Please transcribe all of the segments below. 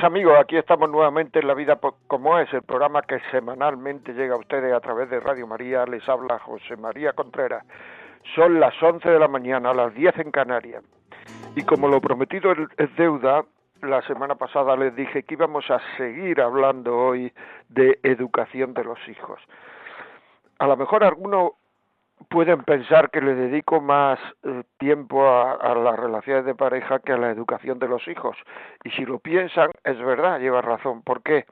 Amigos, aquí estamos nuevamente en La Vida como es, el programa que semanalmente llega a ustedes a través de Radio María, les habla José María Contreras. Son las 11 de la mañana, las 10 en Canarias. Y como lo prometido es deuda, la semana pasada les dije que íbamos a seguir hablando hoy de educación de los hijos. A lo mejor alguno pueden pensar que le dedico más eh, tiempo a, las relaciones de pareja que a la educación de los hijos. Y si lo piensan, es verdad, lleva razón. ¿Por qué?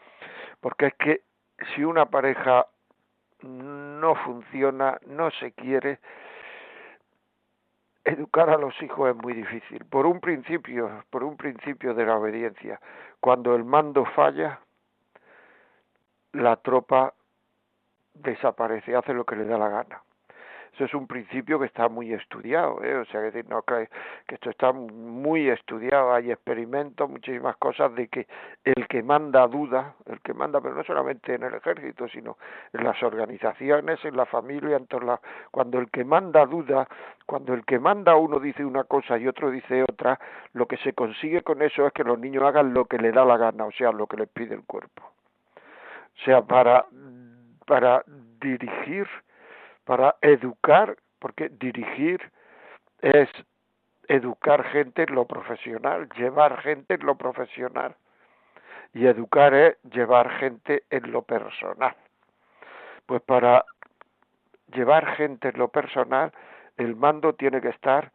Porque es que si una pareja no funciona, no se quiere, educar a los hijos es muy difícil. Por un principio, por un principio de la obediencia. Cuando el mando falla, la tropa desaparece, hace lo que le da la gana. Eso es un principio que está muy estudiado, ¿eh? o sea, que, no, que, esto está muy estudiado, hay experimentos, muchísimas cosas de que el que manda duda, el que manda, pero no solamente en el ejército, sino en las organizaciones, en la familia, en todas cuando el que manda duda, cuando el que manda uno dice una cosa y otro dice otra, lo que se consigue con eso es que los niños hagan lo que le da la gana, o sea, lo que les pide el cuerpo. O sea, para, para dirigir para educar, porque dirigir es educar gente en lo profesional, llevar gente en lo profesional. Y educar es llevar gente en lo personal. Pues para llevar gente en lo personal, el mando tiene que estar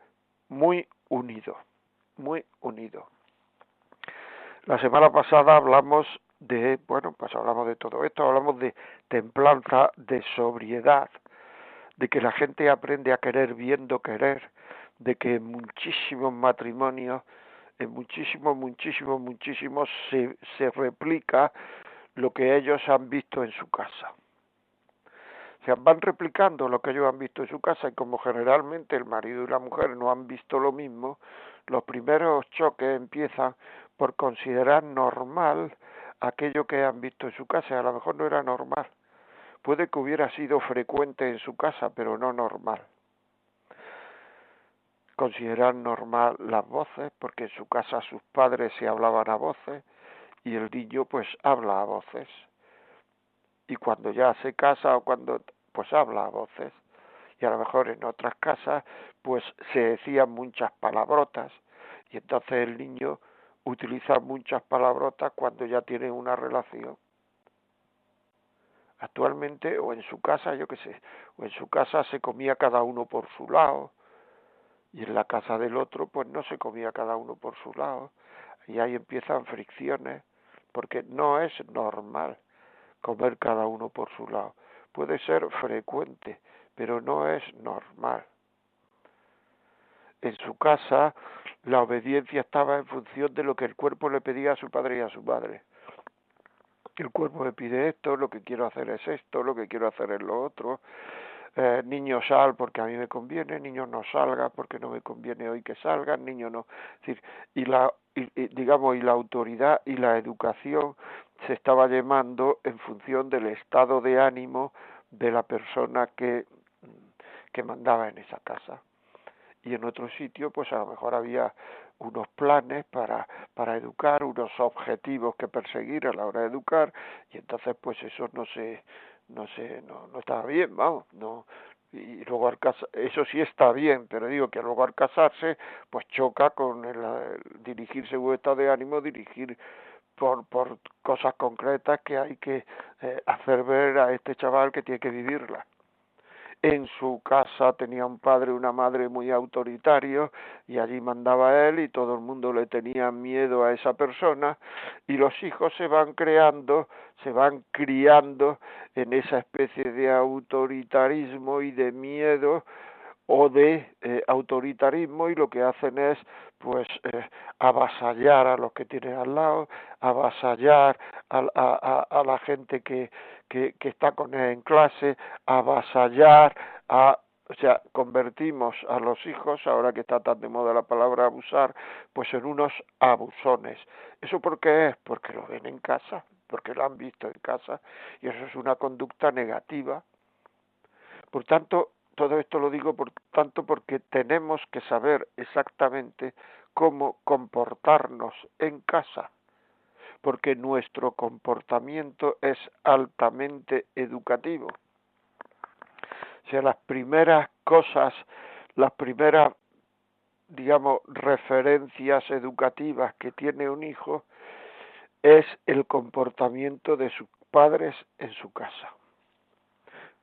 muy unido, muy unido. La semana pasada hablamos de, bueno, pues hablamos de todo esto, hablamos de templanza, de sobriedad, de que la gente aprende a querer viendo querer, de que muchísimos matrimonios, en muchísimos, muchísimos, muchísimos se, se replica lo que ellos han visto en su casa. O sea, van replicando lo que ellos han visto en su casa y como generalmente el marido y la mujer no han visto lo mismo, los primeros choques empiezan por considerar normal aquello que han visto en su casa a lo mejor no era normal puede que hubiera sido frecuente en su casa, pero no normal. Considerar normal las voces, porque en su casa sus padres se hablaban a voces y el niño pues habla a voces. Y cuando ya se casa o cuando pues habla a voces. Y a lo mejor en otras casas pues se decían muchas palabrotas y entonces el niño utiliza muchas palabrotas cuando ya tiene una relación actualmente o en su casa, yo qué sé, o en su casa se comía cada uno por su lado y en la casa del otro pues no se comía cada uno por su lado y ahí empiezan fricciones porque no es normal comer cada uno por su lado. Puede ser frecuente, pero no es normal. En su casa la obediencia estaba en función de lo que el cuerpo le pedía a su padre y a su madre el cuerpo me pide esto, lo que quiero hacer es esto, lo que quiero hacer es lo otro. Eh, niño sal porque a mí me conviene, niño no salga porque no me conviene hoy que salga, niño no. Es decir, y la, y, digamos, y la autoridad y la educación se estaba llamando en función del estado de ánimo de la persona que, que mandaba en esa casa. Y en otro sitio, pues a lo mejor había unos planes para, para educar, unos objetivos que perseguir a la hora de educar, y entonces pues eso no se, no se, no, no estaba bien, vamos, no, y luego al eso sí está bien, pero digo que luego al casarse, pues choca con el, dirigirse un estado de ánimo, dirigir por, por cosas concretas que hay que eh, hacer ver a este chaval que tiene que vivirla. En su casa tenía un padre y una madre muy autoritarios y allí mandaba él y todo el mundo le tenía miedo a esa persona y los hijos se van creando, se van criando en esa especie de autoritarismo y de miedo o de eh, autoritarismo y lo que hacen es pues eh, avasallar a los que tienen al lado, avasallar a, a, a la gente que, que, que, está con él en clase, avasallar a o sea, convertimos a los hijos, ahora que está tan de moda la palabra abusar, pues en unos abusones. ¿Eso por qué es? Porque lo ven en casa, porque lo han visto en casa, y eso es una conducta negativa. Por tanto, todo esto lo digo por tanto porque tenemos que saber exactamente cómo comportarnos en casa, porque nuestro comportamiento es altamente educativo. O sea, las primeras cosas, las primeras, digamos, referencias educativas que tiene un hijo es el comportamiento de sus padres en su casa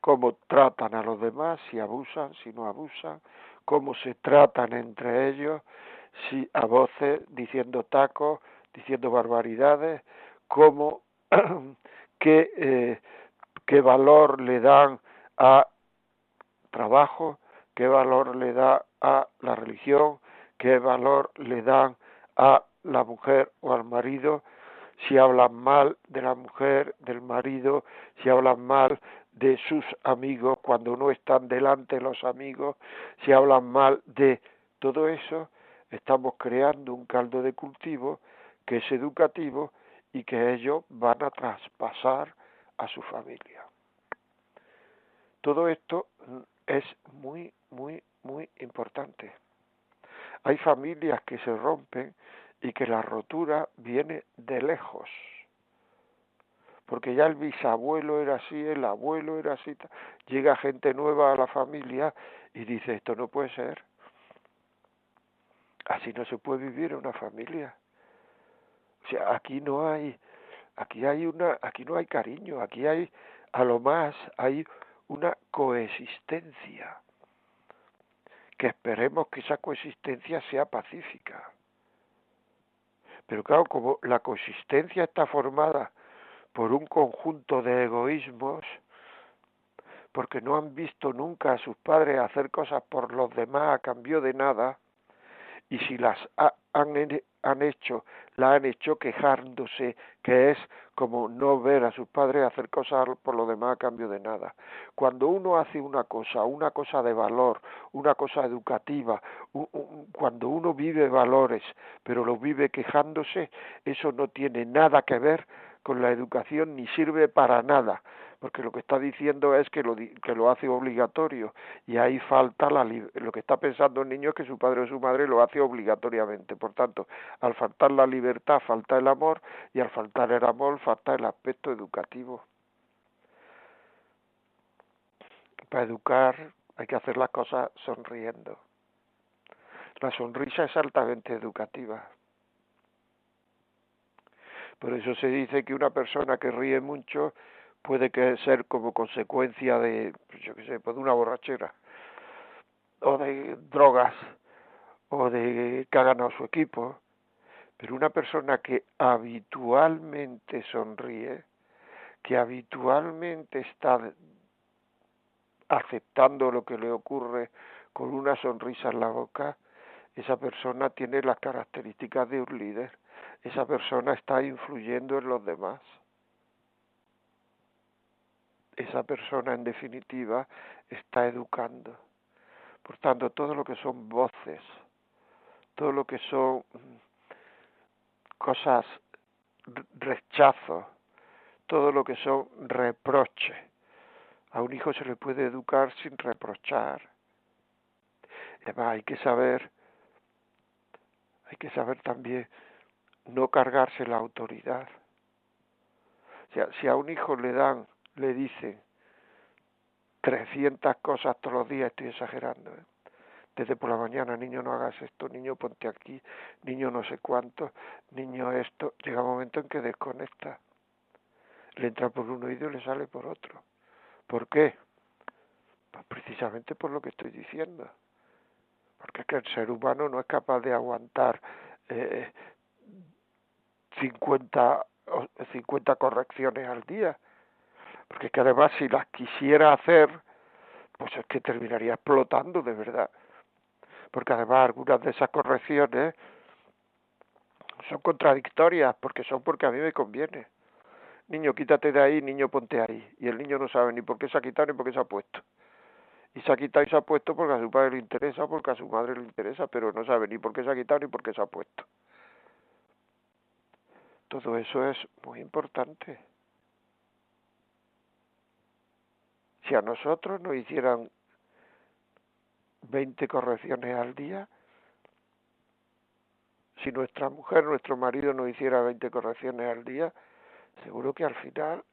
cómo tratan a los demás, si abusan, si no abusan, cómo se tratan entre ellos, si a voces, diciendo tacos, diciendo barbaridades, cómo, qué, eh, qué valor le dan a trabajo, qué valor le da a la religión, qué valor le dan a la mujer o al marido, si hablan mal de la mujer, del marido, si hablan mal de sus amigos, cuando no están delante los amigos, si hablan mal de todo eso, estamos creando un caldo de cultivo que es educativo y que ellos van a traspasar a su familia. Todo esto es muy, muy, muy importante. Hay familias que se rompen y que la rotura viene de lejos porque ya el bisabuelo era así, el abuelo era así, llega gente nueva a la familia y dice, esto no puede ser. Así no se puede vivir una familia. O sea, aquí no hay, aquí hay una, aquí no hay cariño, aquí hay, a lo más, hay una coexistencia. Que esperemos que esa coexistencia sea pacífica. Pero claro, como la coexistencia está formada por un conjunto de egoísmos, porque no han visto nunca a sus padres hacer cosas por los demás a cambio de nada, y si las han, han hecho, la han hecho quejándose, que es como no ver a sus padres hacer cosas por los demás a cambio de nada. Cuando uno hace una cosa, una cosa de valor, una cosa educativa, cuando uno vive valores, pero lo vive quejándose, eso no tiene nada que ver con la educación ni sirve para nada, porque lo que está diciendo es que lo, que lo hace obligatorio y ahí falta la, lo que está pensando el niño es que su padre o su madre lo hace obligatoriamente. Por tanto, al faltar la libertad falta el amor y al faltar el amor falta el aspecto educativo. Para educar hay que hacer las cosas sonriendo. La sonrisa es altamente educativa. Por eso se dice que una persona que ríe mucho puede que ser como consecuencia de, pues yo qué sé, pues de una borrachera, o de drogas, o de que ha ganado su equipo. Pero una persona que habitualmente sonríe, que habitualmente está aceptando lo que le ocurre con una sonrisa en la boca, esa persona tiene las características de un líder esa persona está influyendo en los demás. Esa persona, en definitiva, está educando. Por tanto, todo lo que son voces, todo lo que son cosas, rechazo, todo lo que son reproches. A un hijo se le puede educar sin reprochar. Además, hay que saber, hay que saber también no cargarse la autoridad. O sea, si a un hijo le dan, le dicen 300 cosas todos los días, estoy exagerando, ¿eh? desde por la mañana, niño no hagas esto, niño ponte aquí, niño no sé cuánto, niño esto, llega un momento en que desconecta. Le entra por un oído y le sale por otro. ¿Por qué? Pues precisamente por lo que estoy diciendo. Porque es que el ser humano no es capaz de aguantar eh, 50, 50 correcciones al día. Porque es que además si las quisiera hacer, pues es que terminaría explotando de verdad. Porque además algunas de esas correcciones son contradictorias, porque son porque a mí me conviene. Niño, quítate de ahí, niño, ponte ahí. Y el niño no sabe ni por qué se ha quitado ni por qué se ha puesto. Y se ha quitado y se ha puesto porque a su padre le interesa, porque a su madre le interesa, pero no sabe ni por qué se ha quitado ni por qué se ha puesto. Todo eso es muy importante. Si a nosotros nos hicieran 20 correcciones al día, si nuestra mujer, nuestro marido nos hiciera 20 correcciones al día, seguro que al final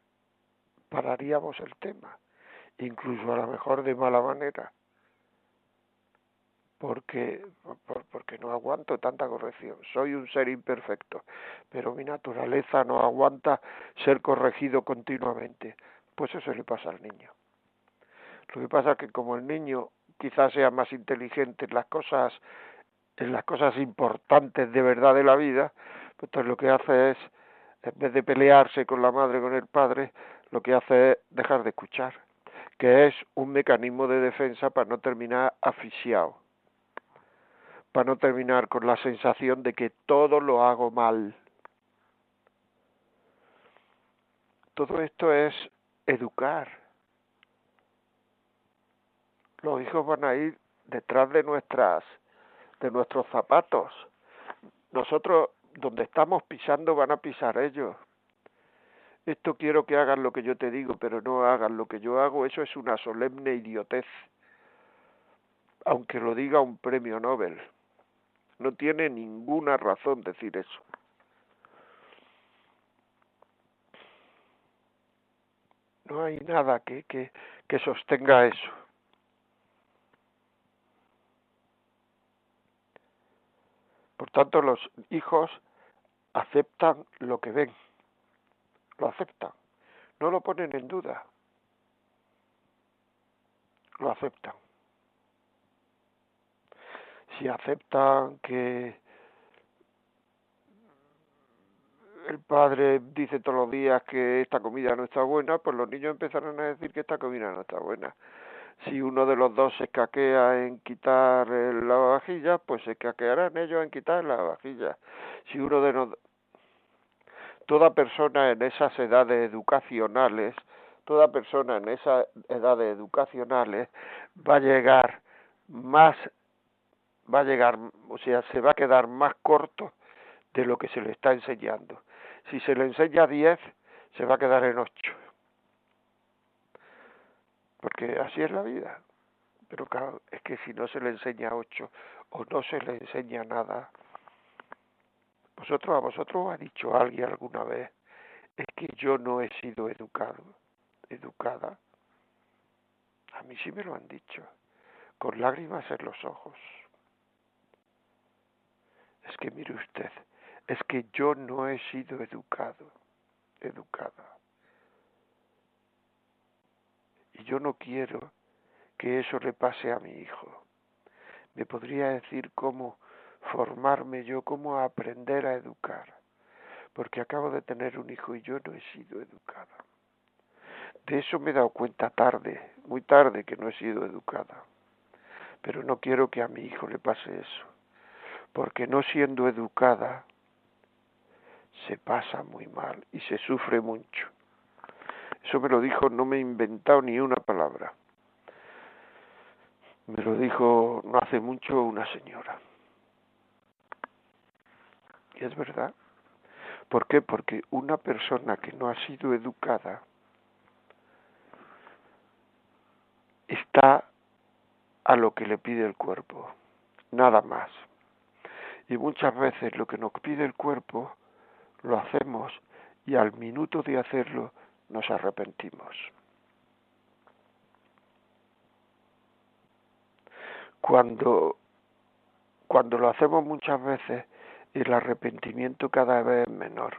pararíamos el tema, incluso a lo mejor de mala manera, porque, porque no aguanto tanta corrección. Soy un ser imperfecto, pero mi naturaleza no aguanta ser corregido continuamente. Pues eso le pasa al niño. Lo que pasa es que como el niño quizás sea más inteligente en las cosas, en las cosas importantes de verdad de la vida, pues entonces lo que hace es en vez de pelearse con la madre, con el padre, lo que hace es dejar de escuchar, que es un mecanismo de defensa para no terminar asfixiado, para no terminar con la sensación de que todo lo hago mal. Todo esto es educar. Los hijos van a ir detrás de nuestras de nuestros zapatos. Nosotros donde estamos pisando van a pisar ellos. Esto quiero que hagan lo que yo te digo, pero no hagan lo que yo hago, eso es una solemne idiotez. Aunque lo diga un premio Nobel. No tiene ninguna razón decir eso. No hay nada que, que, que sostenga eso. Por tanto, los hijos aceptan lo que ven, lo aceptan, no lo ponen en duda, lo aceptan. Si aceptan que el padre dice todos los días que esta comida no está buena, pues los niños empezarán a decir que esta comida no está buena si uno de los dos se escaquea en quitar la vajilla, pues se escaquearán ellos en quitar la vajilla. Si uno de los toda persona en esas edades educacionales, toda persona en esas edades educacionales va a llegar más va a llegar, o sea, se va a quedar más corto de lo que se le está enseñando. Si se le enseña 10, se va a quedar en 8 porque así es la vida. Pero claro, es que si no se le enseña ocho o no se le enseña nada, vosotros a vosotros ha dicho alguien alguna vez, es que yo no he sido educado, educada. A mí sí me lo han dicho, con lágrimas en los ojos. Es que mire usted, es que yo no he sido educado, educada. Y yo no quiero que eso le pase a mi hijo. Me podría decir cómo formarme yo, cómo aprender a educar, porque acabo de tener un hijo y yo no he sido educada. De eso me he dado cuenta tarde, muy tarde que no he sido educada. Pero no quiero que a mi hijo le pase eso, porque no siendo educada se pasa muy mal y se sufre mucho. Eso me lo dijo, no me he inventado ni una palabra. Me lo dijo no hace mucho una señora. Y es verdad. ¿Por qué? Porque una persona que no ha sido educada está a lo que le pide el cuerpo, nada más. Y muchas veces lo que nos pide el cuerpo lo hacemos y al minuto de hacerlo nos arrepentimos. Cuando, cuando lo hacemos muchas veces, el arrepentimiento cada vez es menor,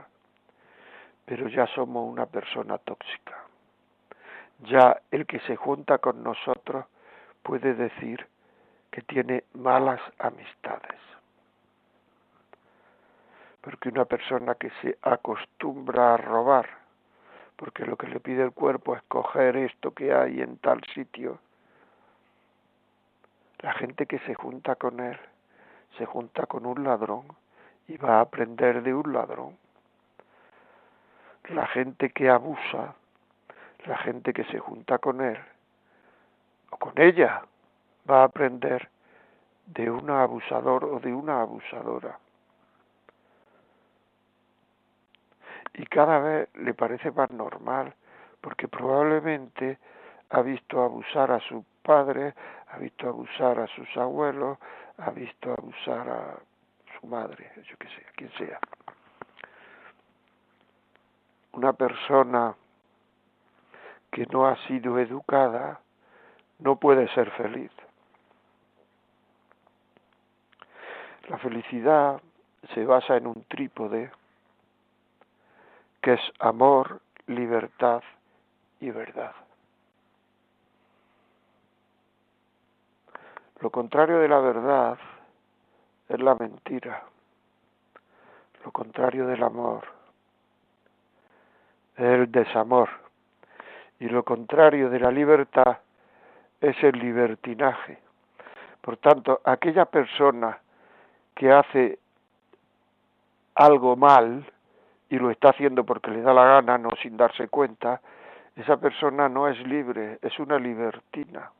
pero ya somos una persona tóxica. ya el que se junta con nosotros puede decir que tiene malas amistades. Porque una persona que se acostumbra a robar, porque lo que le pide el cuerpo es coger esto que hay en tal sitio, la gente que se junta con él se junta con un ladrón y va a aprender de un ladrón. La gente que abusa, la gente que se junta con él o con ella, va a aprender de un abusador o de una abusadora. Y cada vez le parece más normal, porque probablemente ha visto abusar a su padre, ha visto abusar a sus abuelos, ha visto abusar a su madre, yo que sé, quien sea. Una persona que no ha sido educada no puede ser feliz. La felicidad se basa en un trípode que es amor, libertad y verdad. Lo contrario de la verdad es la mentira. Lo contrario del amor es el desamor. Y lo contrario de la libertad es el libertinaje. Por tanto, aquella persona que hace algo mal y lo está haciendo porque le da la gana, no sin darse cuenta, esa persona no es libre, es una libertina,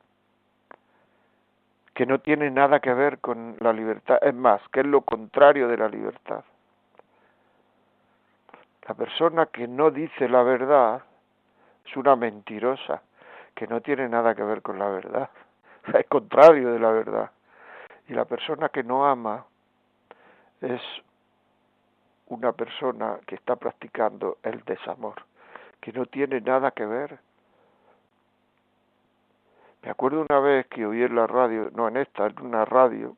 que no tiene nada que ver con la libertad, es más, que es lo contrario de la libertad. La persona que no dice la verdad es una mentirosa, que no tiene nada que ver con la verdad, es contrario de la verdad. Y la persona que no ama es una persona que está practicando el desamor, que no tiene nada que ver. Me acuerdo una vez que oí en la radio, no en esta, en una radio,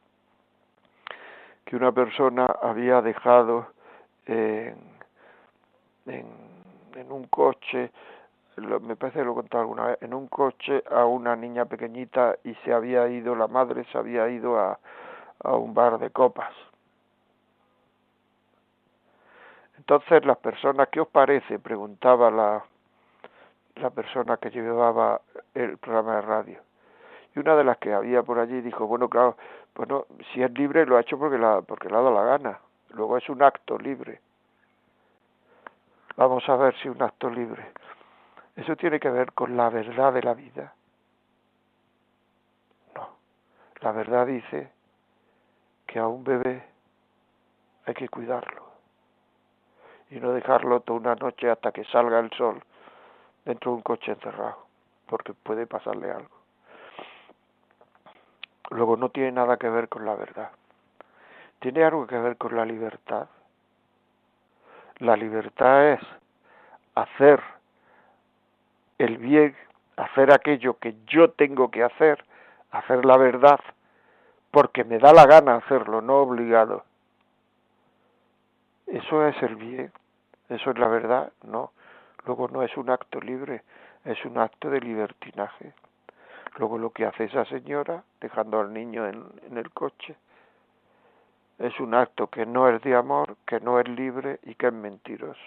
que una persona había dejado en, en, un coche, me parece que lo he contado alguna vez, en un coche a una niña pequeñita y se había ido, la madre se había ido a, a un bar de copas Entonces, las personas, ¿qué os parece? Preguntaba la, la persona que llevaba el programa de radio. Y una de las que había por allí dijo, bueno, claro, bueno, si es libre lo ha hecho porque, la, porque le ha dado la gana. Luego es un acto libre. Vamos a ver si un acto libre. Eso tiene que ver con la verdad de la vida. No. La verdad dice que a un bebé hay que cuidarlo y no dejarlo toda una noche hasta que salga el sol dentro de un coche encerrado, porque puede pasarle algo. Luego no tiene nada que ver con la verdad. Tiene algo que ver con la libertad. La libertad es hacer el bien, hacer aquello que yo tengo que hacer, hacer la verdad, porque me da la gana hacerlo, no obligado. Eso es el bien. ¿Eso es la verdad? No. Luego no es un acto libre, es un acto de libertinaje. Luego lo que hace esa señora, dejando al niño en, el coche, es un acto que no es de amor, que no es libre y que es mentiroso.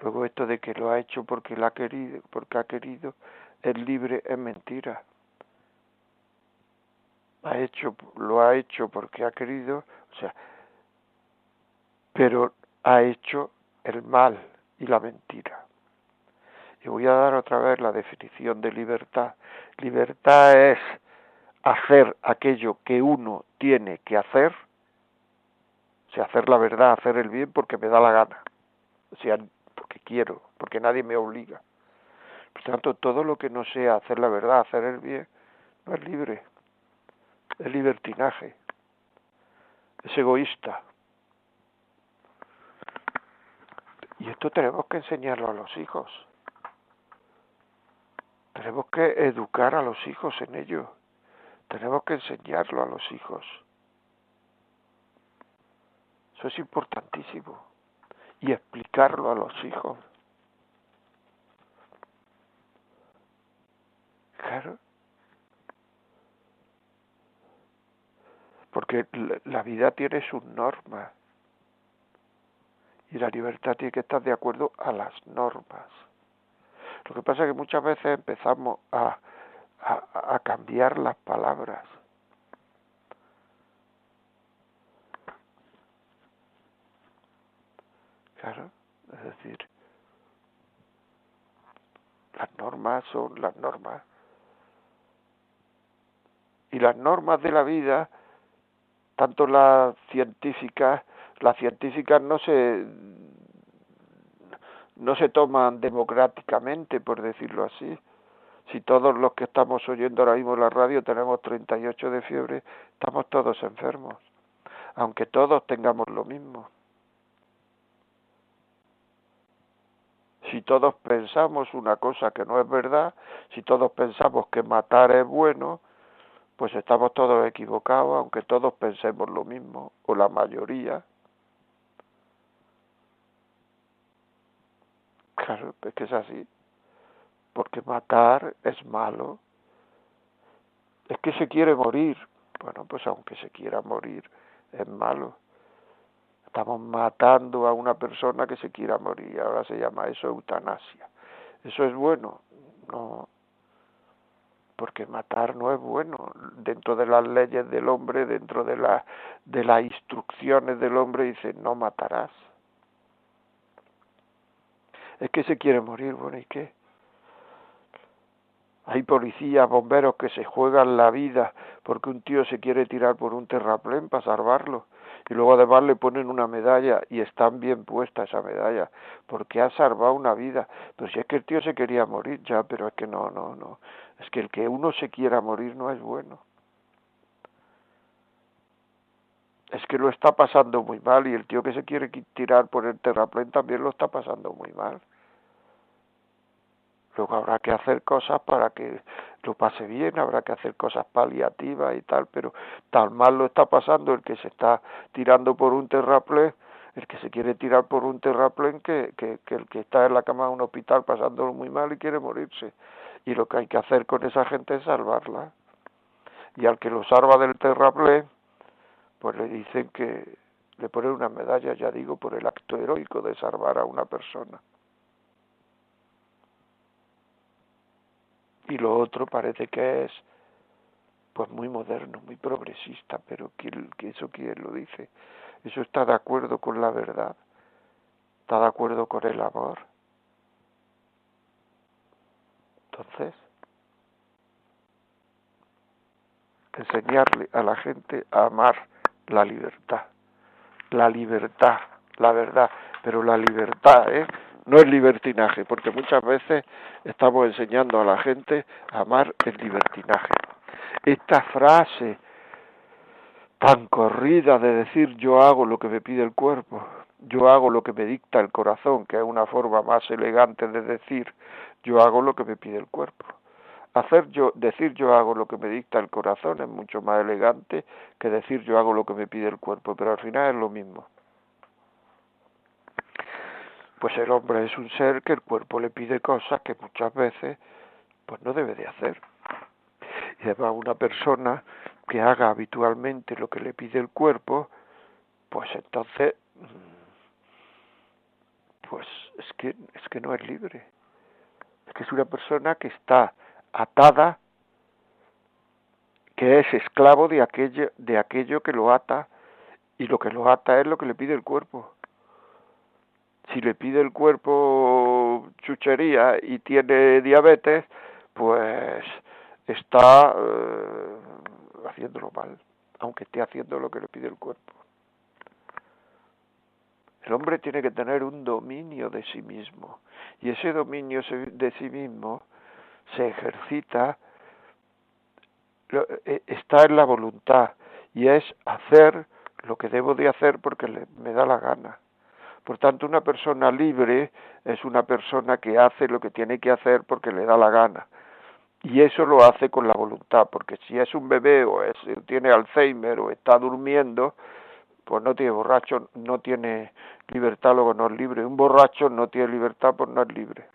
Luego esto de que lo ha hecho porque lo ha querido, porque ha querido, es libre, es mentira. Ha hecho, lo ha hecho porque ha querido, o sea, pero ha hecho el mal y la mentira. Y voy a dar otra vez la definición de libertad. Libertad es hacer aquello que uno tiene que hacer, o sea, hacer la verdad, hacer el bien porque me da la gana, o sea, porque quiero, porque nadie me obliga. Por tanto, todo lo que no sea hacer la verdad, hacer el bien, no es libre, es libertinaje, es egoísta. Y esto tenemos que enseñarlo a los hijos. Tenemos que educar a los hijos en ello. Tenemos que enseñarlo a los hijos. Eso es importantísimo. Y explicarlo a los hijos. Claro. Porque la vida tiene sus normas. Y la libertad tiene que estar de acuerdo a las normas. Lo que pasa es que muchas veces empezamos a, a, a cambiar las palabras. Claro, es decir, las normas son las normas. Y las normas de la vida, tanto las científicas, las científicas no se no se toman democráticamente, por decirlo así. Si todos los que estamos oyendo ahora mismo la radio tenemos 38 de fiebre, estamos todos enfermos, aunque todos tengamos lo mismo. Si todos pensamos una cosa que no es verdad, si todos pensamos que matar es bueno, pues estamos todos equivocados, aunque todos pensemos lo mismo, o la mayoría. Claro, es que es así. Porque matar es malo. Es que se quiere morir. Bueno, pues aunque se quiera morir, es malo. Estamos matando a una persona que se quiera morir. Ahora se llama eso eutanasia. ¿Eso es bueno? No. Porque matar no es bueno. Dentro de las leyes del hombre, dentro de, la, de las instrucciones del hombre, dice no matarás. Es que se quiere morir, bueno, ¿y qué? Hay policías, bomberos que se juegan la vida porque un tío se quiere tirar por un terraplén para salvarlo. Y luego además le ponen una medalla y están bien puesta esa medalla porque ha salvado una vida. Pero si es que el tío se quería morir ya pero es que no no no. Es que el que uno se quiera morir no es bueno es que lo está pasando muy mal y el tío que se quiere tirar por el terraplén también lo está pasando muy mal Luego habrá que hacer cosas para que lo pase bien, habrá que hacer cosas paliativas y tal, pero tal mal lo está pasando el que se está tirando por un terraplén, el que se quiere tirar por un terraplén, que, que el que está en la cama de un hospital pasándolo muy mal y quiere morirse. Y lo que hay que hacer con esa gente es salvarla. Y al que lo salva del terraplén, pues le dicen que le ponen una medalla, ya digo, por el acto heroico de salvar a una persona. y lo otro parece que es pues muy moderno, muy progresista, pero ¿quién, eso quién lo dice? Eso está de acuerdo con la verdad, está de acuerdo con el amor. Entonces, enseñarle a la gente a amar la libertad, la libertad, la verdad, pero la libertad, ¿eh? no es libertinaje, porque muchas veces estamos enseñando a la gente a amar el libertinaje. Esta frase tan corrida de decir yo hago lo que me pide el cuerpo, yo hago lo que me dicta el corazón, que es una forma más elegante de decir yo hago lo que me pide el cuerpo. Hacer yo, decir yo hago lo que me dicta el corazón es mucho más elegante que decir yo hago lo que me pide el cuerpo, pero al final es lo mismo pues el hombre es un ser que el cuerpo le pide cosas que muchas veces pues no debe de hacer. Y además una persona que haga habitualmente lo que le pide el cuerpo, pues entonces pues es que es que no es libre. Es que es una persona que está atada que es esclavo de aquello de aquello que lo ata y lo que lo ata es lo que le pide el cuerpo si le pide el cuerpo chuchería y tiene diabetes, pues está eh, haciéndolo mal, aunque esté haciendo lo que le pide el cuerpo. El hombre tiene que tener un dominio de sí mismo y ese dominio de sí mismo se ejercita, eh, está en la voluntad y es hacer lo que debo de hacer porque me da la gana por tanto, una persona libre es una persona que hace lo que tiene que hacer porque le da la gana. Y eso lo hace con la voluntad, porque si es un bebé o es, tiene Alzheimer o está durmiendo, pues no tiene borracho, no tiene libertad, luego no es libre. Un borracho no tiene libertad, pues no es libre.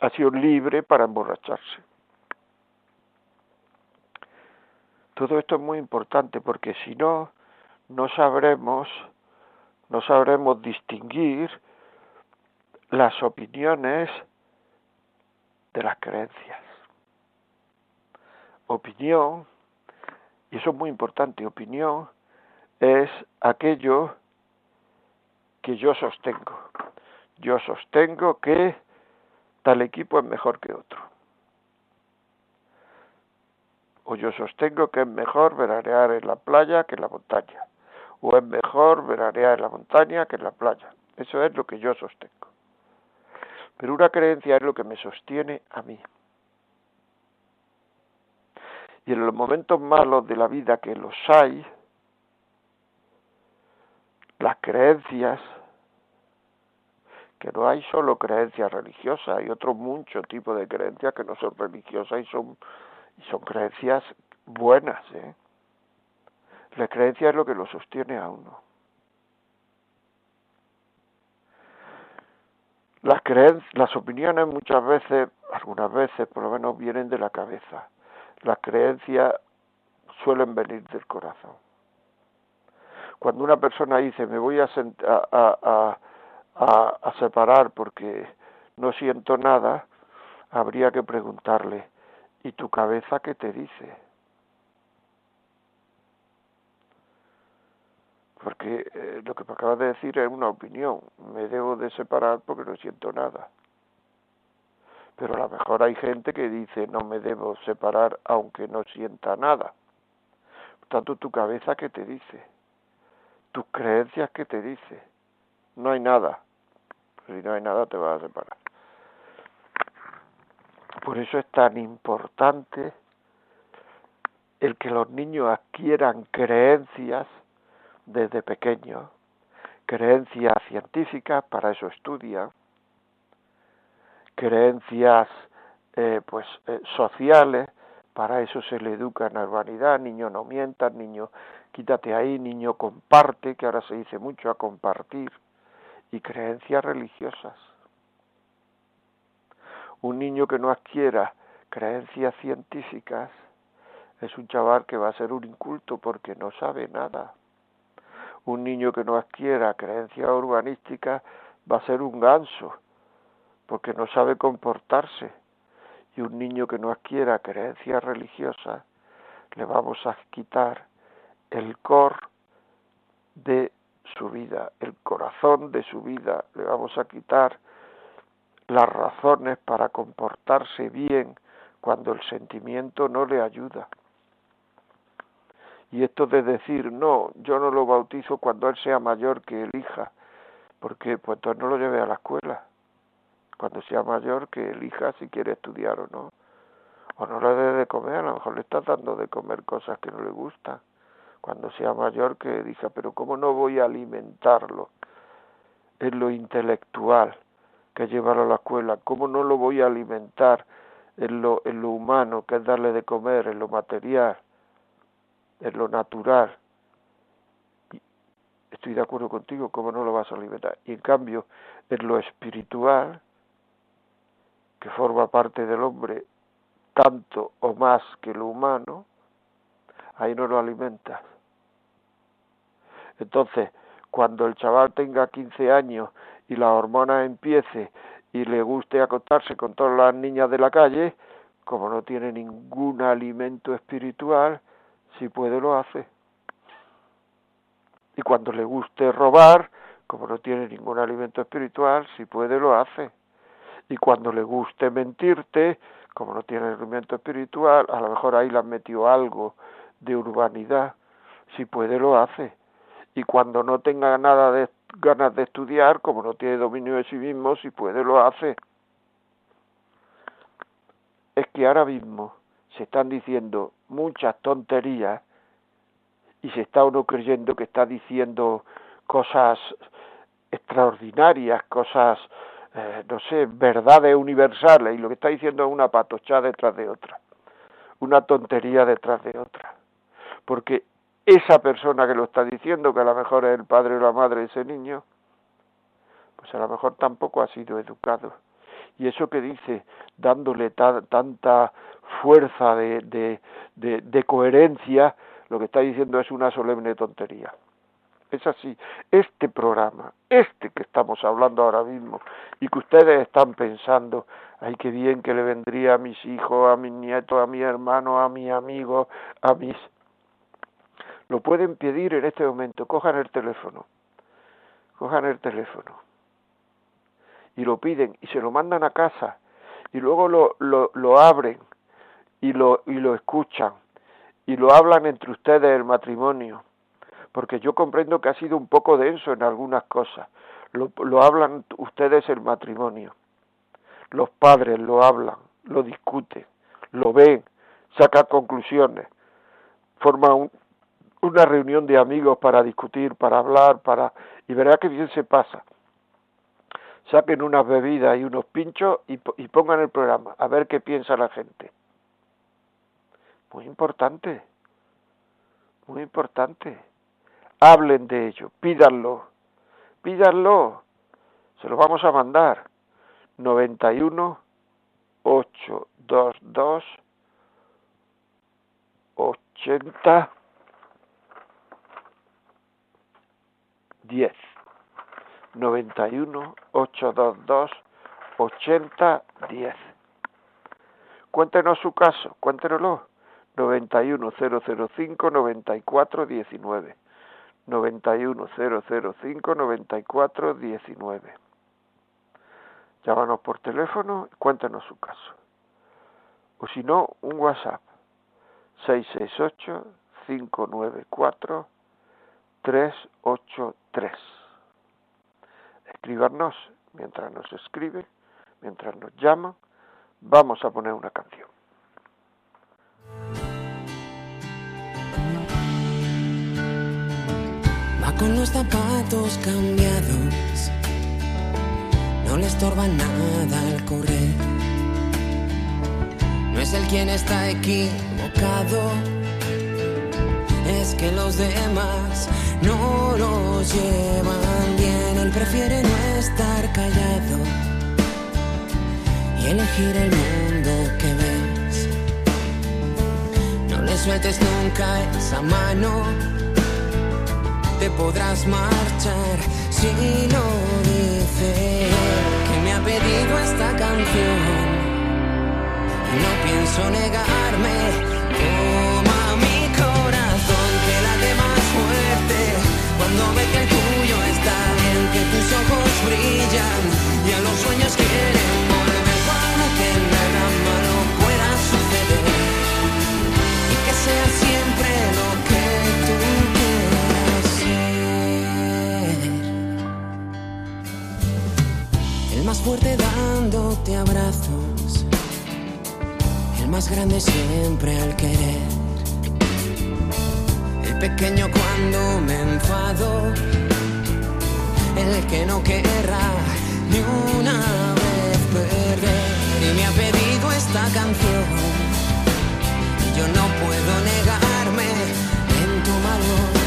Ha sido libre para emborracharse. Todo esto es muy importante porque si no, no sabremos, no sabremos distinguir las opiniones de las creencias. Opinión, y eso es muy importante, opinión es aquello que yo sostengo. Yo sostengo que tal equipo es mejor que otro. O yo sostengo que es mejor veranear en la playa que en la montaña. O es mejor veranear en la montaña que en la playa. Eso es lo que yo sostengo. Pero una creencia es lo que me sostiene a mí. Y en los momentos malos de la vida que los hay, las creencias, que no hay solo creencias religiosas, hay otro mucho tipo de creencias que no son religiosas y son, son creencias buenas. ¿eh? La creencia es lo que lo sostiene a uno. Las, las opiniones muchas veces, algunas veces por lo menos, vienen de la cabeza. Las creencias suelen venir del corazón. Cuando una persona dice, me voy a, a, a, a separar porque no siento nada, habría que preguntarle, ¿y tu cabeza qué te dice? Porque eh, lo que me acabas de decir es una opinión, me debo de separar porque no siento nada. Pero a lo mejor hay gente que dice no me debo separar aunque no sienta nada. Por tanto, tu cabeza qué te dice, tus creencias qué te dice, no hay nada. Si no hay nada te vas a separar. Por eso es tan importante el que los niños adquieran creencias desde pequeños, creencias científicas, para eso estudian, creencias eh, pues eh, sociales, para eso se le educa en la urbanidad, niño no mientas, niño quítate ahí, niño comparte, que ahora se dice mucho a compartir, y creencias religiosas. Un niño que no adquiera creencias científicas es un chaval que va a ser un inculto porque no sabe nada. Un niño que no adquiera creencias urbanísticas va a ser un ganso porque no sabe comportarse. Y un niño que no adquiera creencias religiosas le vamos a quitar el cor de su vida, el corazón de su vida, le vamos a quitar las razones para comportarse bien cuando el sentimiento no le ayuda. Y esto de decir, no, yo no lo bautizo cuando él sea mayor que elija, porque pues entonces no lo lleve a la escuela. Cuando sea mayor que elija si quiere estudiar o no. O no le dé de comer, a lo mejor le está dando de comer cosas que no le gustan cuando sea mayor que diga, pero ¿cómo no voy a alimentarlo en lo intelectual que es llevarlo a la escuela? ¿Cómo no lo voy a alimentar en lo, en lo humano, que es darle de comer, en lo material, en lo natural? estoy de acuerdo contigo, ¿cómo no lo vas a alimentar? Y en cambio, en lo espiritual, que forma parte del hombre tanto o más que lo humano, ahí no lo alimentas. Entonces, cuando el chaval tenga 15 años y la hormona empiece y le guste acostarse con todas las niñas de la calle, como no tiene ningún alimento espiritual, si puede lo hace. Y cuando le guste robar, como no tiene ningún alimento espiritual, si puede lo hace. Y cuando le guste mentirte, como no tiene alimento espiritual, a lo mejor ahí le han metido algo de urbanidad, si puede lo hace. Y cuando no tenga nada de ganas de estudiar, como no tiene dominio de sí mismo, si puede lo hace. Es que ahora mismo se están diciendo muchas tonterías y se está uno creyendo que está diciendo cosas extraordinarias, cosas, eh, no sé, verdades universales, y lo que está diciendo es una patochada detrás de otra, una tontería detrás de otra porque esa persona que lo está diciendo, que a lo mejor es el padre o la madre de ese niño, pues a lo mejor tampoco ha sido educado. Y eso que dice, dándole tanta fuerza de, de, coherencia, lo que está diciendo es una solemne tontería. Es así. Este programa, este que estamos hablando ahora mismo y que ustedes están pensando, ay, qué bien que le vendría a mis hijos, a mis nietos, a mi hermano, a mi amigo, a mis... Lo pueden pedir en este momento. Cojan el teléfono. Cojan el teléfono. Y lo piden y se lo mandan a casa. Y luego lo, lo, lo abren y lo, y lo escuchan. Y lo hablan entre ustedes el matrimonio porque yo comprendo que ha sido un poco denso en algunas cosas. Lo, lo hablan ustedes el matrimonio. Los padres lo hablan, lo discuten, lo ven, sacan conclusiones, forman una reunión de amigos para discutir, para hablar, para y verá que bien se pasa. Saquen unas bebidas y unos pinchos y, pongan el programa, a ver qué piensa la gente. Muy importante, muy importante hablen de ello, pídanlo, pídanlo, se lo vamos a mandar. 91 822 80 10 91 822 80 10 Cuéntenos su caso, cuéntenoslo. 91 005 94 19 91005-9419. Llámanos por teléfono y cuéntanos su caso. O si no, un WhatsApp 668-594-383. Escríbanos mientras nos escribe, mientras nos llama. Vamos a poner una canción. con los zapatos cambiados, no le estorba nada al correr. No es el quien está equivocado, es que los demás no los llevan bien. Él prefiere no estar callado y elegir el mundo que ves. No le sueltes nunca esa mano te podrás marchar si no dice que me ha pedido esta canción. No pienso negarme, toma brillan y a los sueños quieren volver para que nada malo pueda suceder. Y que sea siempre lo que tú más fuerte dándote abrazos, el más grande siempre al querer, el pequeño cuando me enfado, el que no querrá ni una vez perder y me ha pedido esta canción. Y yo no puedo negarme en tu valor.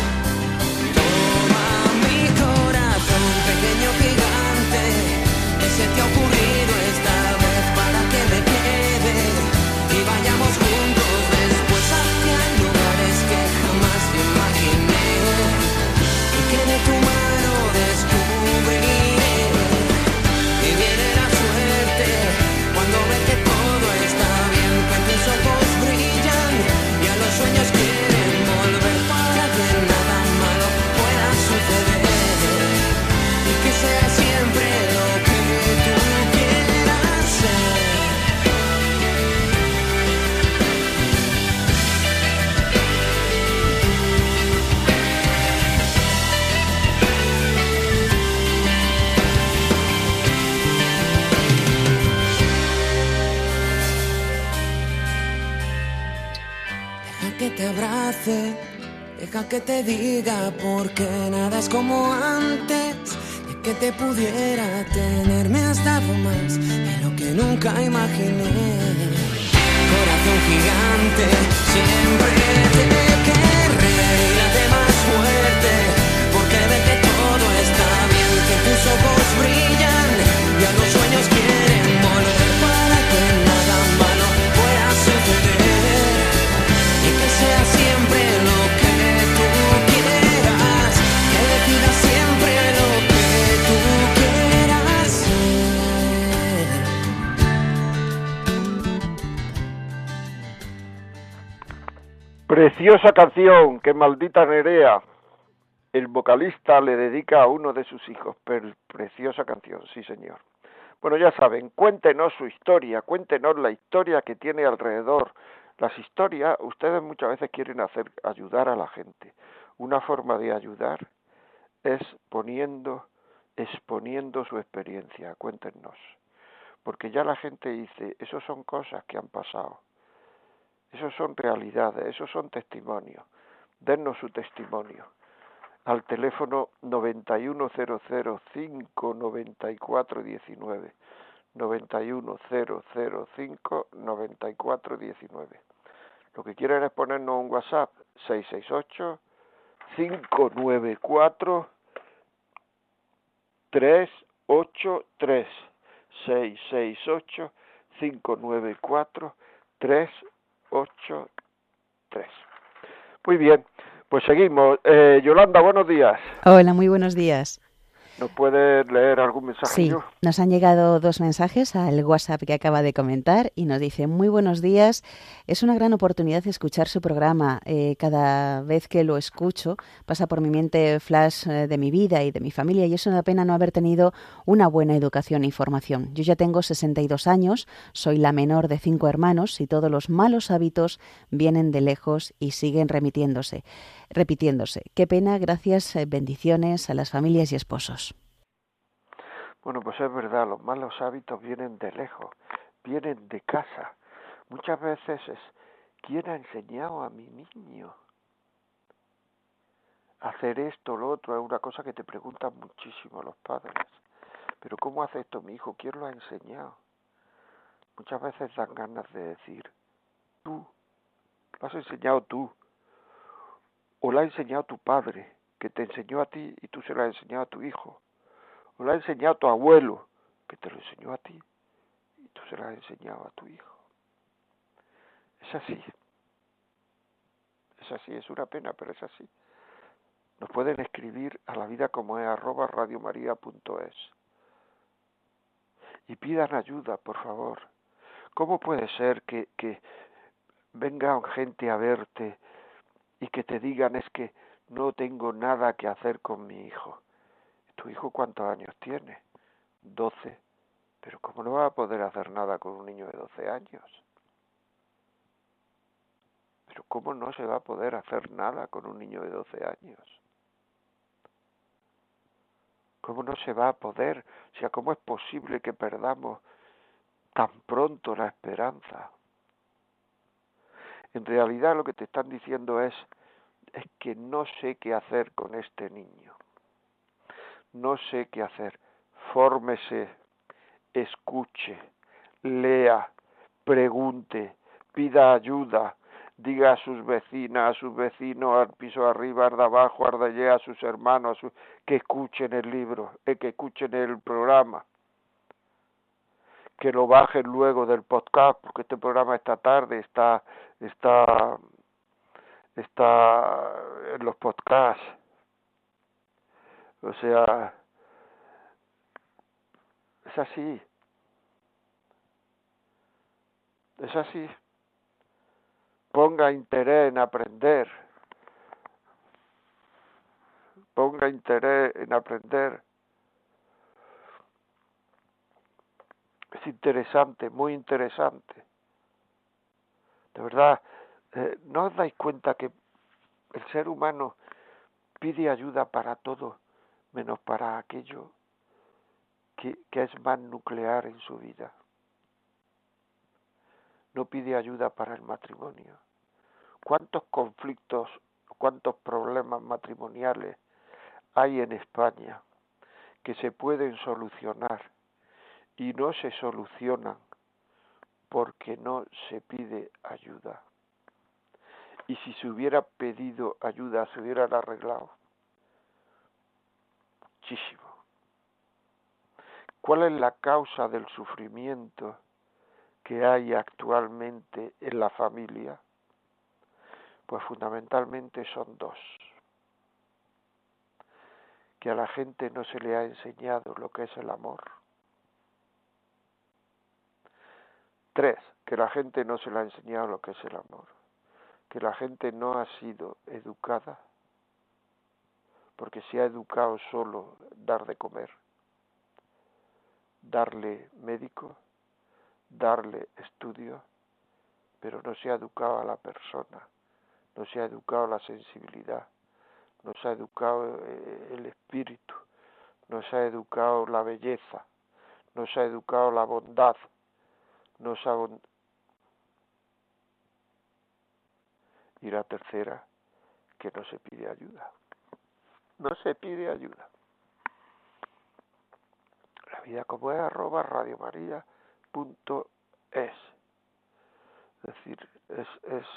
Deja que te diga porque nada es como antes. De que te pudiera tener, me has dado más de lo que nunca imaginé. Corazón gigante, siempre te querré y late más fuerte porque ve que todo está bien, que tus ojos brillan y a los sueños quieren Preciosa canción que maldita Nerea, el vocalista le dedica a uno de sus hijos. preciosa canción, sí señor. Bueno, ya saben, cuéntenos su historia, cuéntenos la historia que tiene alrededor. Las historias, ustedes muchas veces quieren hacer ayudar a la gente. Una forma de ayudar es poniendo, exponiendo su experiencia. Cuéntenos. Porque ya la gente dice, eso son cosas que han pasado esos son realidades, esos son testimonios. Dennos su testimonio al teléfono 910059419. 910059419. Lo que quieren es ponernos un WhatsApp 668 594 383 668 594 383 ocho, tres. Muy bien, pues seguimos. Eh, Yolanda, buenos días. Hola, muy buenos días. ¿Nos puede leer algún mensaje? Sí, nos han llegado dos mensajes al WhatsApp que acaba de comentar y nos dice, muy buenos días, es una gran oportunidad escuchar su programa. Eh, cada vez que lo escucho pasa por mi mente flash eh, de mi vida y de mi familia y es una pena no haber tenido una buena educación e información. Yo ya tengo 62 años, soy la menor de cinco hermanos y todos los malos hábitos vienen de lejos y siguen remitiéndose repitiéndose. Qué pena, gracias, eh, bendiciones a las familias y esposos. Bueno, pues es verdad, los malos hábitos vienen de lejos, vienen de casa. Muchas veces es, ¿quién ha enseñado a mi niño? Hacer esto, lo otro, es una cosa que te preguntan muchísimo los padres. Pero ¿cómo hace esto mi hijo? ¿Quién lo ha enseñado? Muchas veces dan ganas de decir, tú, lo has enseñado tú, o la ha enseñado tu padre, que te enseñó a ti y tú se la has enseñado a tu hijo, o la ha enseñado tu abuelo, que te lo enseñó a ti y tú se la has enseñado a tu hijo. Es así. Es así, es una pena, pero es así. Nos pueden escribir a la vida como es arroba radiomaria.es y pidan ayuda, por favor. ¿Cómo puede ser que, que venga gente a verte y que te digan es que no tengo nada que hacer con mi hijo. ¿Tu hijo cuántos años tiene? Doce. Pero ¿cómo no va a poder hacer nada con un niño de doce años? Pero ¿cómo no se va a poder hacer nada con un niño de doce años? ¿Cómo no se va a poder? O sea, ¿cómo es posible que perdamos tan pronto la esperanza? En realidad lo que te están diciendo es, es que no sé qué hacer con este niño. No sé qué hacer. Fórmese, escuche, lea, pregunte, pida ayuda, diga a sus vecinas, a sus vecinos, al piso arriba, al abajo, al de allá, a sus hermanos, que escuchen el libro, eh, que escuchen el programa que lo bajen luego del podcast, porque este programa esta tarde está, está, está en los podcasts. O sea, es así. Es así. Ponga interés en aprender. Ponga interés en aprender es interesante, muy interesante. De verdad, eh, ¿no os dais cuenta que el ser humano pide ayuda para todo, menos para aquello que, que es más nuclear en su vida? No pide ayuda para el matrimonio. ¿Cuántos conflictos, cuántos problemas matrimoniales hay en España que se pueden solucionar y no se solucionan porque no se pide ayuda. Y si se hubiera pedido ayuda, se hubieran arreglado. Muchísimo. ¿Cuál es la causa del sufrimiento que hay actualmente en la familia? Pues fundamentalmente son dos. Que a la gente no se le ha enseñado lo que es el amor Tres, que la gente no se le ha enseñado lo que es el amor. que la gente no ha sido educada porque se ha educado solo dar de comer, darle médico, darle estudio, pero no se ha educado a la persona, no se ha educado la sensibilidad, no se ha educado eh, el espíritu, no se ha educado la belleza, no se ha educado la bondad, no se ha... Y la tercera, que no se pide ayuda. No se pide ayuda. La vida como es arroba radiomaria.es. Es decir, es, es,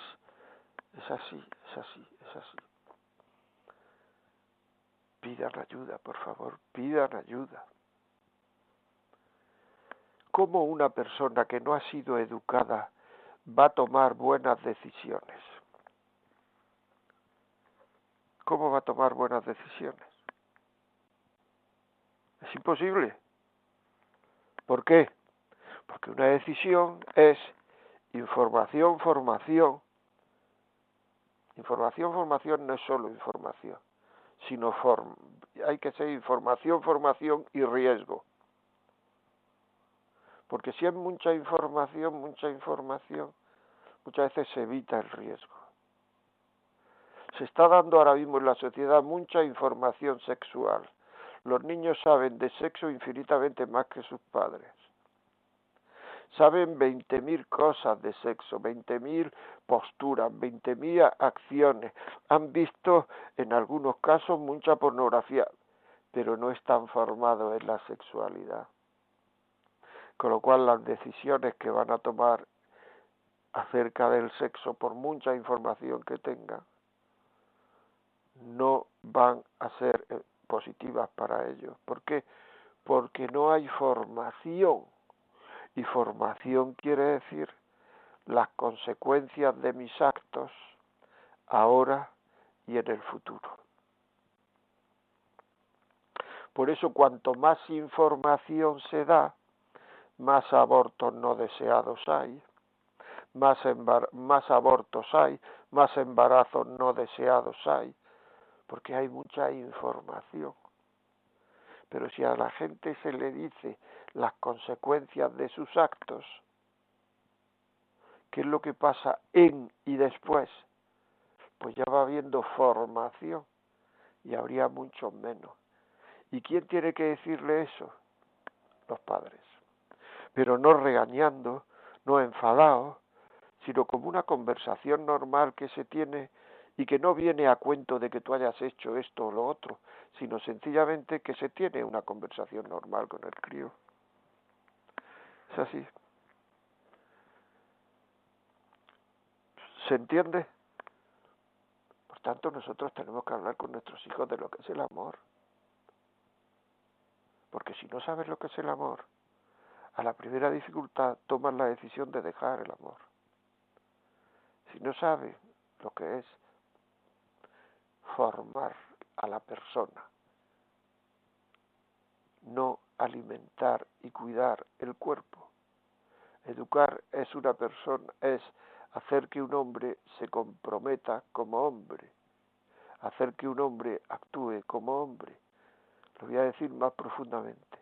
es así, es así, es así. Pidan ayuda, por favor, pidan ayuda. ¿Cómo una persona que no ha sido educada va a tomar buenas decisiones? ¿Cómo va a tomar buenas decisiones? Es imposible. ¿Por qué? Porque una decisión es información, formación. Información, formación no es solo información sino form hay que ser información, formación y riesgo. Porque si hay mucha información, mucha información, muchas veces se evita el riesgo. Se está dando ahora mismo en la sociedad mucha información sexual. Los niños saben de sexo infinitamente más que sus padres saben 20.000 cosas de sexo, 20.000 posturas, 20.000 acciones. Han visto en algunos casos mucha pornografía, pero no están formados en la sexualidad. Con lo cual las decisiones que van a tomar acerca del sexo, por mucha información que tengan, no van a ser eh, positivas para ellos. ¿Por qué? Porque no hay formación y formación quiere decir las consecuencias de mis actos ahora y en el futuro. Por eso cuanto más información se da, más abortos no deseados hay, más, más abortos hay, más embarazos no deseados hay, porque hay mucha información. Pero si a la gente se le dice las consecuencias de sus actos, qué es lo que pasa en y después, pues ya va habiendo formación y habría mucho menos. ¿Y quién tiene que decirle eso? Los padres. Pero no regañando, no enfadados, sino como una conversación normal que se tiene y que no viene a cuento de que tú hayas hecho esto o lo otro, sino sencillamente que se tiene una conversación normal con el crío. Es así. ¿Se entiende? Por tanto, nosotros tenemos que hablar con nuestros hijos de lo que es el amor. Porque si no sabes lo que es el amor, a la primera dificultad tomas la decisión de dejar el amor. Si no sabes lo que es formar a la persona, no alimentar y cuidar el cuerpo. Educar es una persona, es hacer que un hombre se comprometa como hombre, hacer que un hombre actúe como hombre. Lo voy a decir más profundamente.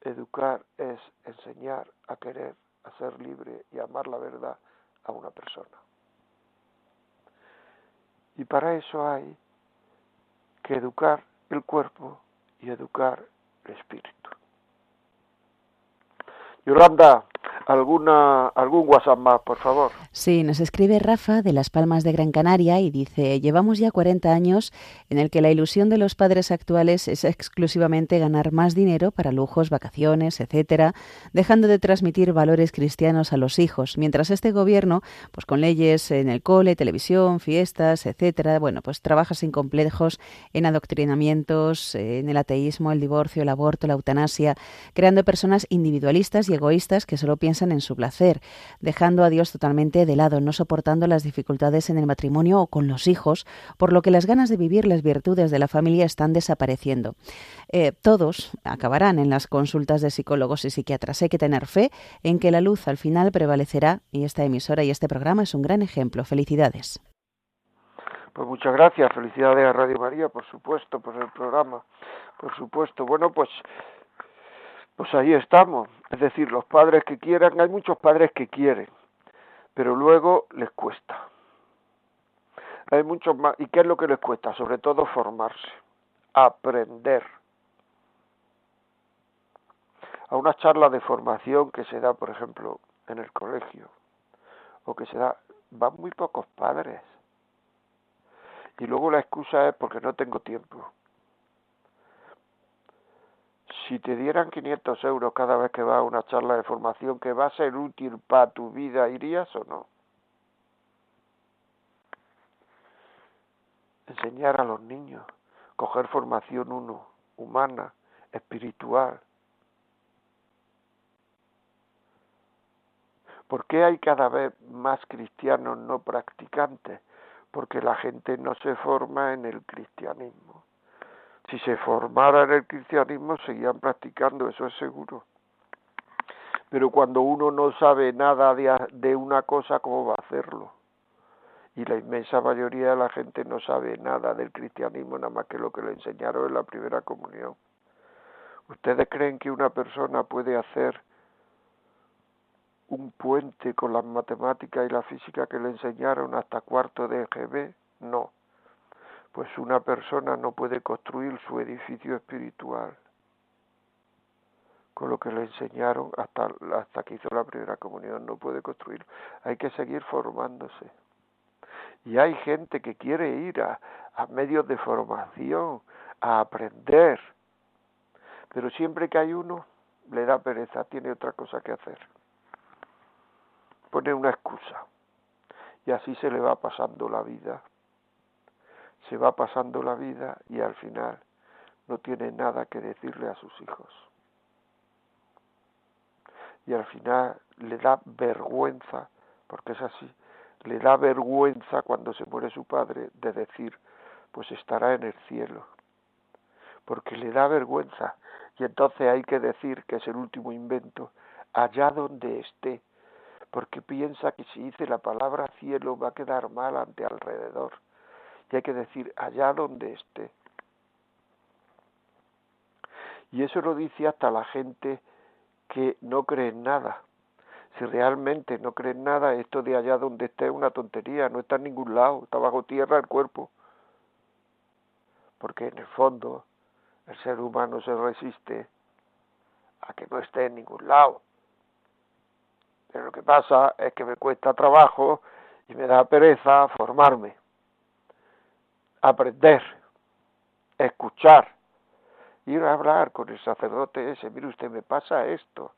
Educar es enseñar a querer, a ser libre y amar la verdad a una persona. Y para eso hay que educar el cuerpo y educar el espíritu. Yolanda, alguna algún WhatsApp más, por favor. Sí, nos escribe Rafa de Las Palmas de Gran Canaria y dice, llevamos ya 40 años en el que la ilusión de los padres actuales es exclusivamente ganar más dinero para lujos, vacaciones, etcétera, dejando de transmitir valores cristianos a los hijos, mientras este gobierno, pues con leyes en el cole, televisión, fiestas, etcétera, bueno, pues trabaja sin complejos en adoctrinamientos, en el ateísmo, el divorcio, el aborto, la eutanasia, creando personas individualistas y egoístas que solo en su placer, dejando a Dios totalmente de lado, no soportando las dificultades en el matrimonio o con los hijos, por lo que las ganas de vivir las virtudes de la familia están desapareciendo. Eh, todos acabarán en las consultas de psicólogos y psiquiatras. Hay que tener fe en que la luz al final prevalecerá y esta emisora y este programa es un gran ejemplo. Felicidades. Pues muchas gracias, felicidades a Radio María, por supuesto, por el programa, por supuesto. Bueno, pues pues ahí estamos. Es decir, los padres que quieran, hay muchos padres que quieren, pero luego les cuesta. Hay muchos más. ¿Y qué es lo que les cuesta? Sobre todo formarse, aprender. A una charla de formación que se da, por ejemplo, en el colegio, o que se da, van muy pocos padres. Y luego la excusa es porque no tengo tiempo si te dieran 500 euros cada vez que vas a una charla de formación que va a ser útil para tu vida, ¿irías o no? Enseñar a los niños, coger formación uno, humana, espiritual. ¿Por qué hay cada vez más cristianos no practicantes? Porque la gente no se forma en el cristianismo si se formara en el cristianismo seguían practicando, eso es seguro. Pero cuando uno no sabe nada de, una cosa, ¿cómo va a hacerlo? Y la inmensa mayoría de la gente no sabe nada del cristianismo, nada más que lo que le enseñaron en la primera comunión. ¿Ustedes creen que una persona puede hacer un puente con las matemáticas y la física que le enseñaron hasta cuarto de EGB? No pues una persona no puede construir su edificio espiritual con lo que le enseñaron hasta, hasta que hizo la primera comunión, no puede construir. Hay que seguir formándose. Y hay gente que quiere ir a, a medios de formación, a aprender, pero siempre que hay uno, le da pereza, tiene otra cosa que hacer. Pone una excusa. Y así se le va pasando la vida se va pasando la vida y al final no tiene nada que decirle a sus hijos. Y al final le da vergüenza, porque es así, le da vergüenza cuando se muere su padre de decir, pues estará en el cielo. Porque le da vergüenza. Y entonces hay que decir que es el último invento, allá donde esté, porque piensa que si dice la palabra cielo va a quedar mal ante alrededor y hay que decir allá donde esté. Y eso lo dice hasta la gente que no cree en nada. Si realmente no cree en nada, esto de allá donde esté es una tontería, no está en ningún lado, está bajo tierra el cuerpo. Porque en el fondo el ser humano se resiste a que no esté en ningún lado. Pero lo que pasa es que me cuesta trabajo y me da pereza formarme aprender, escuchar, ir a hablar con el sacerdote ese, mire usted, me pasa esto.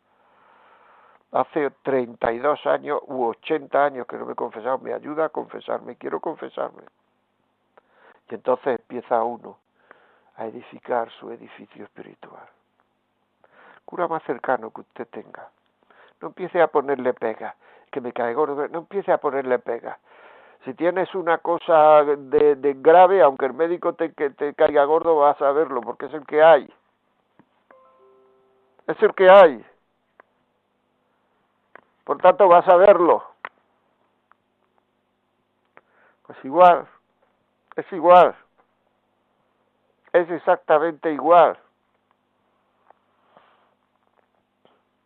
Hace 32 años u 80 años que no me he confesado, me ayuda a confesarme, quiero confesarme. Y entonces empieza uno a edificar su edificio espiritual. Cura más cercano que usted tenga. No empiece a ponerle pega, que me cae gordo, no empiece a ponerle pega. Si tienes una cosa de, grave, aunque el médico te, que te caiga gordo, vas a verlo, porque es el que hay. Es el que hay. Por tanto, vas a verlo. Pues igual, es igual. Es exactamente igual.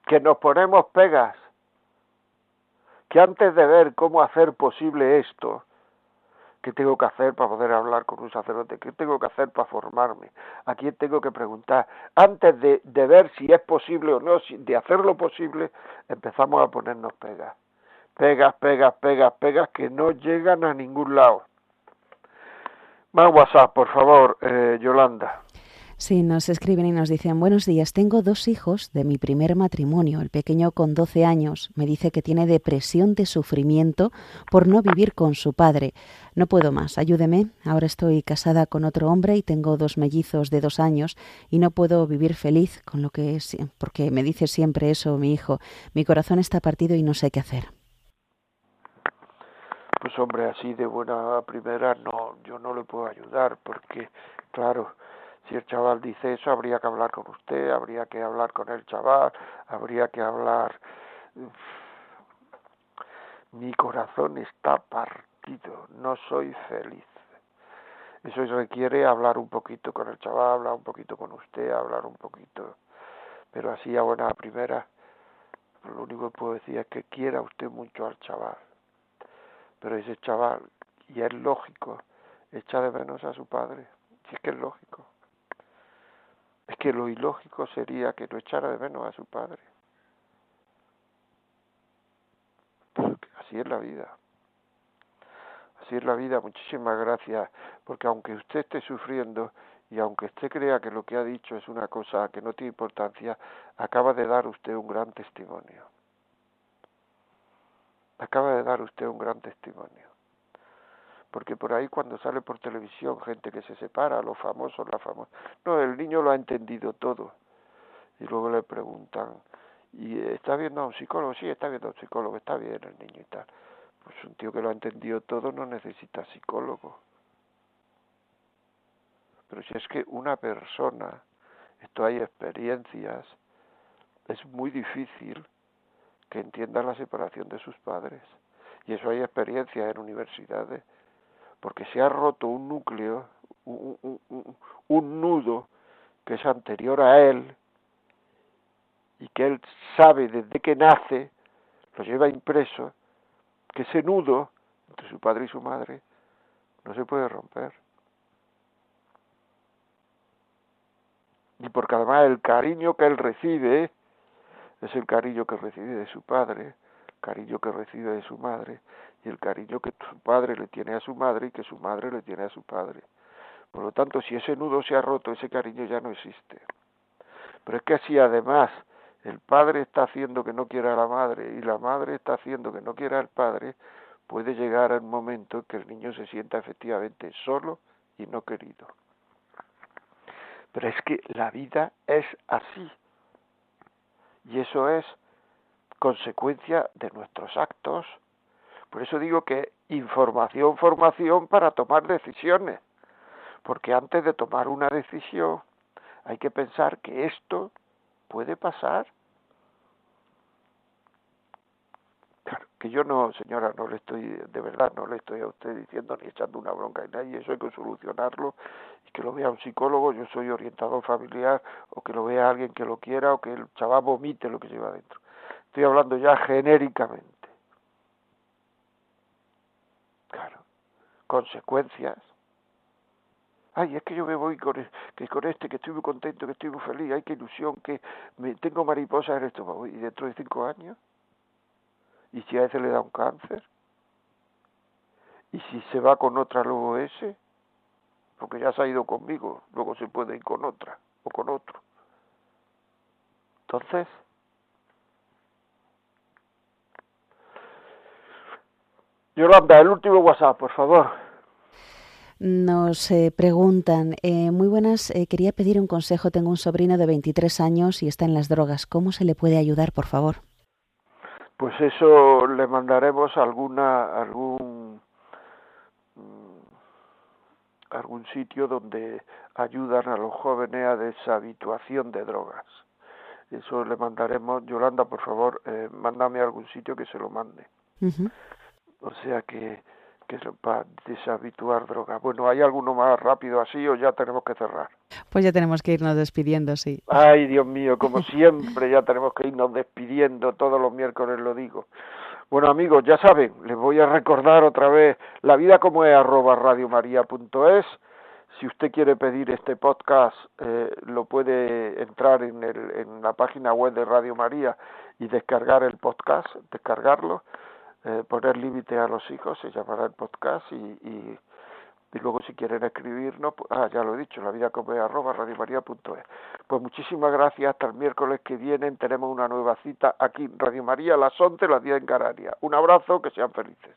Que nos ponemos pegas que antes de ver cómo hacer posible esto, ¿qué tengo que hacer para poder hablar con un sacerdote? ¿Qué tengo que hacer para formarme? ¿A quién tengo que preguntar? Antes de, de ver si es posible o no, de hacerlo posible, empezamos a ponernos pegas. Pegas, pegas, pegas, pegas que no llegan a ningún lado. Más WhatsApp, por favor, eh, Yolanda. Sí, nos escriben y nos dicen, buenos días, tengo dos hijos de mi primer matrimonio. El pequeño con 12 años me dice que tiene depresión de sufrimiento por no vivir con su padre. No puedo más, ayúdeme. Ahora estoy casada con otro hombre y tengo dos mellizos de dos años y no puedo vivir feliz con lo que es, porque me dice siempre eso mi hijo. Mi corazón está partido y no sé qué hacer. Pues hombre, así de buena primera no, yo no le puedo ayudar porque, claro, si el chaval dice eso, habría que hablar con usted, habría que hablar con el chaval, habría que hablar... Mi corazón está partido, no soy feliz. Eso requiere hablar un poquito con el chaval, hablar un poquito con usted, hablar un poquito. Pero así a buena primera, lo único que puedo decir es que quiera usted mucho al chaval. Pero ese chaval, y es lógico, echa de menos a su padre. Es que es lógico. Es que lo ilógico sería que no echara de menos a su padre. Porque así es la vida. Así es la vida. Muchísimas gracias. Porque aunque usted esté sufriendo y aunque usted crea que lo que ha dicho es una cosa que no tiene importancia, acaba de dar usted un gran testimonio. Acaba de dar usted un gran testimonio. Porque por ahí cuando sale por televisión gente que se separa, los famosos, la famosa... No, el niño lo ha entendido todo. Y luego le preguntan, ¿y está viendo a un psicólogo? Sí, está viendo a un psicólogo, está bien el niño y tal. Pues un tío que lo ha entendido todo no necesita psicólogo. Pero si es que una persona, esto hay experiencias, es muy difícil que entienda la separación de sus padres. Y eso hay experiencias en universidades, porque se ha roto un núcleo, un, un, nudo que es anterior a él y que él sabe desde que nace, lo lleva impreso, que ese nudo entre su padre y su madre no se puede romper. Y porque además el cariño que él recibe es el cariño que recibe de su padre, el cariño que recibe de su madre y el cariño que su padre le tiene a su madre y que su madre le tiene a su padre. Por lo tanto, si ese nudo se ha roto, ese cariño ya no existe. Pero es que si además el padre está haciendo que no quiera a la madre y la madre está haciendo que no quiera al padre, puede llegar el momento en que el niño se sienta efectivamente solo y no querido. Pero es que la vida es así. Y eso es consecuencia de nuestros actos. Por eso digo que información, formación para tomar decisiones. Porque antes de tomar una decisión hay que pensar que esto puede pasar. Claro, que yo no, señora, no le estoy, de verdad, no le estoy a usted diciendo ni echando una bronca en nadie, eso hay que solucionarlo y que lo vea un psicólogo, yo soy orientador familiar, o que lo vea alguien que lo quiera, o que el chaval vomite lo que lleva dentro. Estoy hablando ya genéricamente. Claro, consecuencias ay, es que yo me voy con, que con este, que estoy muy contento, que estoy muy feliz, ay, qué ilusión, que me, tengo mariposas en el estómago. ¿Y dentro de cinco años? ¿Y si a ese le da un cáncer? ¿Y si se va con otra luego ese? Porque ya se ha ido conmigo, luego se puede ir con otra o con otro. Entonces, Yolanda, el último WhatsApp, por favor. Nos eh, preguntan, eh, muy buenas, eh, quería pedir un consejo. Tengo un sobrino de 23 años y está en las drogas. ¿Cómo se le puede ayudar, por favor? Pues eso le mandaremos alguna algún mm, algún sitio donde ayudan a los jóvenes a deshabituación de drogas. Eso le mandaremos. Yolanda, por favor, mándame algún sitio que se lo mande. O sea que que para deshabituar droga. Bueno, ¿hay alguno más rápido así o ya tenemos que cerrar? Pues ya tenemos que irnos despidiendo, sí. Ay, Dios mío, como siempre ya tenemos que irnos despidiendo, todos los miércoles lo digo. Bueno amigos, ya saben, les voy a recordar otra vez la vida como es arroba radiomaria.es. Si usted quiere pedir este podcast, eh, lo puede entrar en, el, en la página web de Radio María y descargar el podcast, descargarlo eh, poner límite a los hijos, se llamará el podcast y, y, luego si quieren escribirnos, ah, ya lo he dicho, la vida como es arroba radiomaria.es. Pues muchísimas gracias, hasta el miércoles que viene tenemos una nueva cita aquí Radio María a las 11, las 10 en Canarias. Un abrazo, que sean felices.